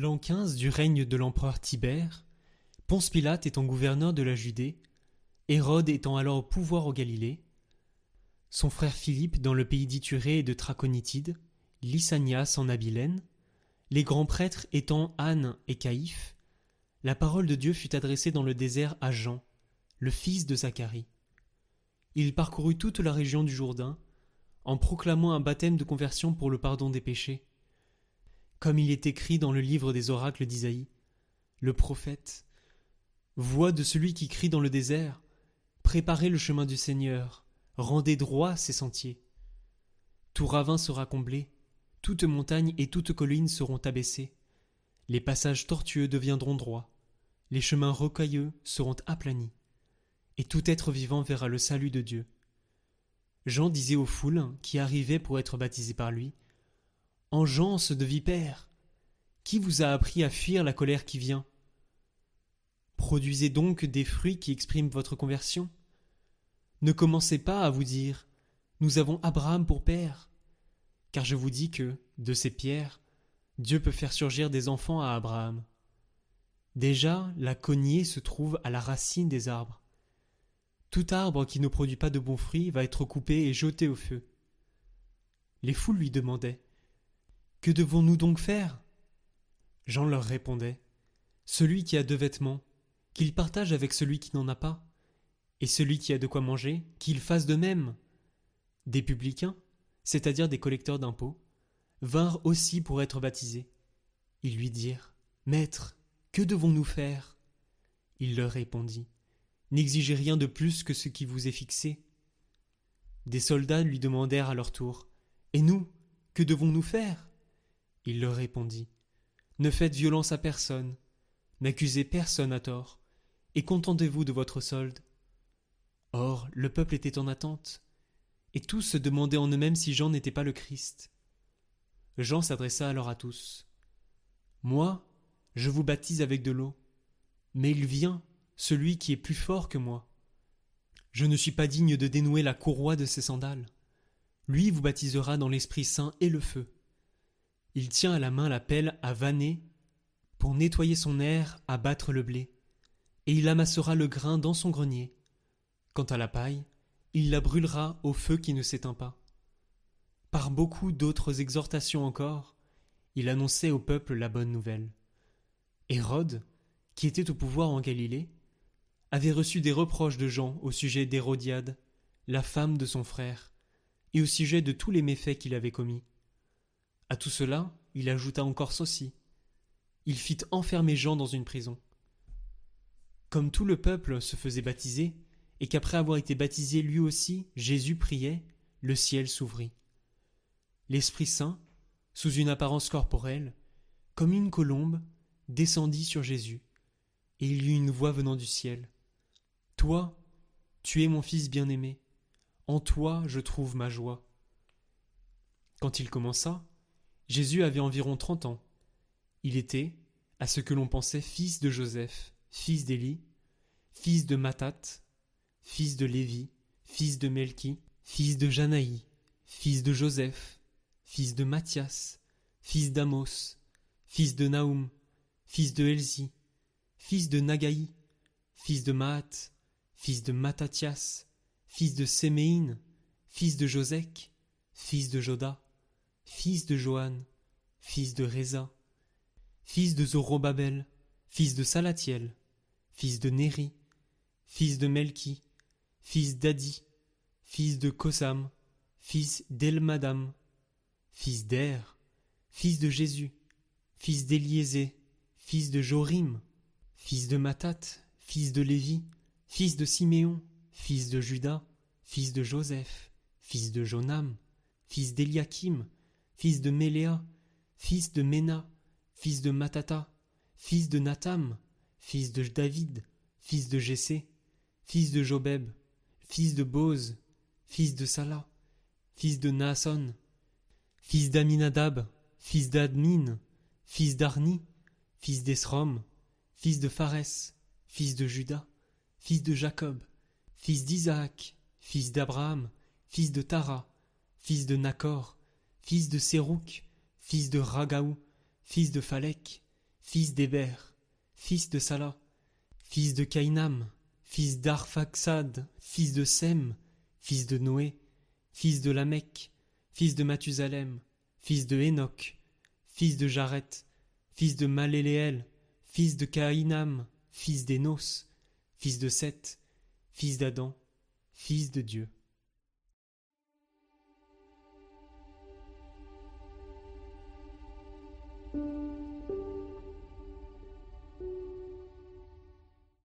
L'an 15 du règne de l'empereur Tibère, Ponce Pilate étant gouverneur de la Judée, Hérode étant alors au pouvoir au Galilée, son frère Philippe dans le pays d'Iturée et de Traconitide, Lysanias en Abilène, les grands prêtres étant Anne et Caïphe, la parole de Dieu fut adressée dans le désert à Jean, le fils de Zacharie. Il parcourut toute la région du Jourdain, en proclamant un baptême de conversion pour le pardon des péchés. Comme il est écrit dans le livre des oracles d'Isaïe, le prophète Voix de celui qui crie dans le désert, Préparez le chemin du Seigneur, rendez droit ses sentiers. Tout ravin sera comblé, toute montagne et toute colline seront abaissées, les passages tortueux deviendront droits, les chemins rocailleux seront aplanis, et tout être vivant verra le salut de Dieu. Jean disait aux foules qui arrivaient pour être baptisés par lui Engeance de vipères Qui vous a appris à fuir la colère qui vient? Produisez donc des fruits qui expriment votre conversion. Ne commencez pas à vous dire Nous avons Abraham pour père. Car je vous dis que, de ces pierres, Dieu peut faire surgir des enfants à Abraham. Déjà, la cognée se trouve à la racine des arbres. Tout arbre qui ne produit pas de bons fruits va être coupé et jeté au feu. Les foules lui demandaient Que devons-nous donc faire? Jean leur répondait Celui qui a deux vêtements, qu'il partage avec celui qui n'en a pas, et celui qui a de quoi manger, qu'il fasse de même. Des publicains, c'est-à-dire des collecteurs d'impôts, vinrent aussi pour être baptisés. Ils lui dirent Maître, que devons-nous faire? Il leur répondit N'exigez rien de plus que ce qui vous est fixé. Des soldats lui demandèrent à leur tour Et nous, que devons-nous faire? Il leur répondit Ne faites violence à personne, n'accusez personne à tort, et contentez-vous de votre solde. Or, le peuple était en attente, et tous se demandaient en eux-mêmes si Jean n'était pas le Christ. Jean s'adressa alors à tous. Moi, je vous baptise avec de l'eau, mais il vient celui qui est plus fort que moi. Je ne suis pas digne de dénouer la courroie de ses sandales. Lui vous baptisera dans l'Esprit Saint et le feu. Il tient à la main la pelle à vanner pour nettoyer son air, à battre le blé, et il amassera le grain dans son grenier. Quant à la paille, il la brûlera au feu qui ne s'éteint pas. Par beaucoup d'autres exhortations encore, il annonçait au peuple la bonne nouvelle. Hérode, qui était au pouvoir en Galilée, avait reçu des reproches de Jean au sujet d'Hérodiade, la femme de son frère, et au sujet de tous les méfaits qu'il avait commis. À tout cela, il ajouta encore ceci. Il fit enfermer Jean dans une prison. Comme tout le peuple se faisait baptiser, et qu'après avoir été baptisé lui aussi, Jésus priait, le ciel s'ouvrit. L'Esprit Saint, sous une apparence corporelle, comme une colombe, descendit sur Jésus, et il y eut une voix venant du ciel. Toi, tu es mon Fils bien-aimé, en toi je trouve ma joie. Quand il commença, Jésus avait environ trente ans. Il était, à ce que l'on pensait, fils de Joseph, fils d'Élie, fils de Mathat, fils de Lévi, fils de Melchi, fils de Janaï, fils de Joseph, fils de Matthias, fils d'Amos, fils de Naoum, fils de Elzi, fils de Nagaï, fils de Maat, fils de Mattathias, fils de Séméine, fils de Josec, fils de Joda, fils de Johan, fils de Réza, fils de Zorobabel, fils de Salatiel, fils de Néri, fils de Melki, fils d'Adi, fils de Kosam, fils d'Elmadam, fils d'Er, fils de Jésus, fils d'Éliésé, fils de Jorim, fils de Matat, fils de Lévi, fils de Siméon, fils de Judas, fils de Joseph, fils de Jonam, fils d'Eliakim, fils de Méléa, fils de Ména, fils de Matata, fils de Natam, fils de David, fils de Jessé, fils de Jobeb, fils de Boz, fils de Salah, fils de Naasson, fils d'Aminadab, fils d'Admin, fils d'Arni, fils d'Esrom, fils de Phares, fils de Judas, fils de Jacob, fils d'Isaac, fils d'Abraham, fils de Tara, fils de Nachor, fils de Sérouk, fils de Ragaou, fils de Phalek, fils d'Héber, fils de Salah, fils de Caïnam, fils d'Arphaxad, fils de Sem, fils de Noé, fils de Lamech, fils de Mathusalem, fils de Enoch, fils de Jareth, fils de Maléléel, fils de Caïnam, fils d'Énos, fils de Seth, fils d'Adam, fils de Dieu.